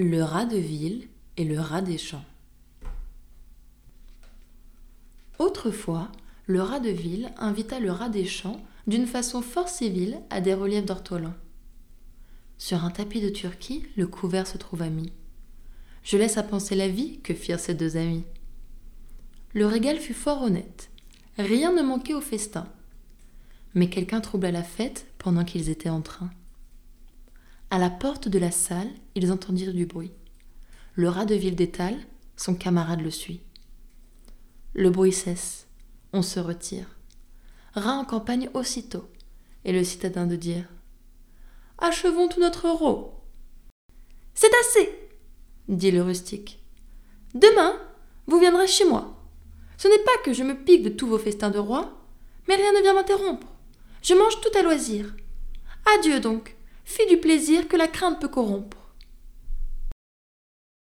Le rat de ville et le rat des champs. Autrefois, le rat de ville invita le rat des champs d'une façon fort civile à des reliefs d'ortolans. Sur un tapis de Turquie, le couvert se trouva mis. Je laisse à penser la vie que firent ces deux amis. Le régal fut fort honnête. Rien ne manquait au festin. Mais quelqu'un troubla la fête pendant qu'ils étaient en train. À la porte de la salle, ils entendirent du bruit. Le rat de ville d'étale, son camarade le suit. Le bruit cesse, on se retire. Rat en campagne aussitôt, et le citadin de dire Achevons tout notre euro. C'est assez, dit le rustique. Demain, vous viendrez chez moi. Ce n'est pas que je me pique de tous vos festins de roi, mais rien ne vient m'interrompre. Je mange tout à loisir. Adieu donc, fille du plaisir que la crainte peut corrompre.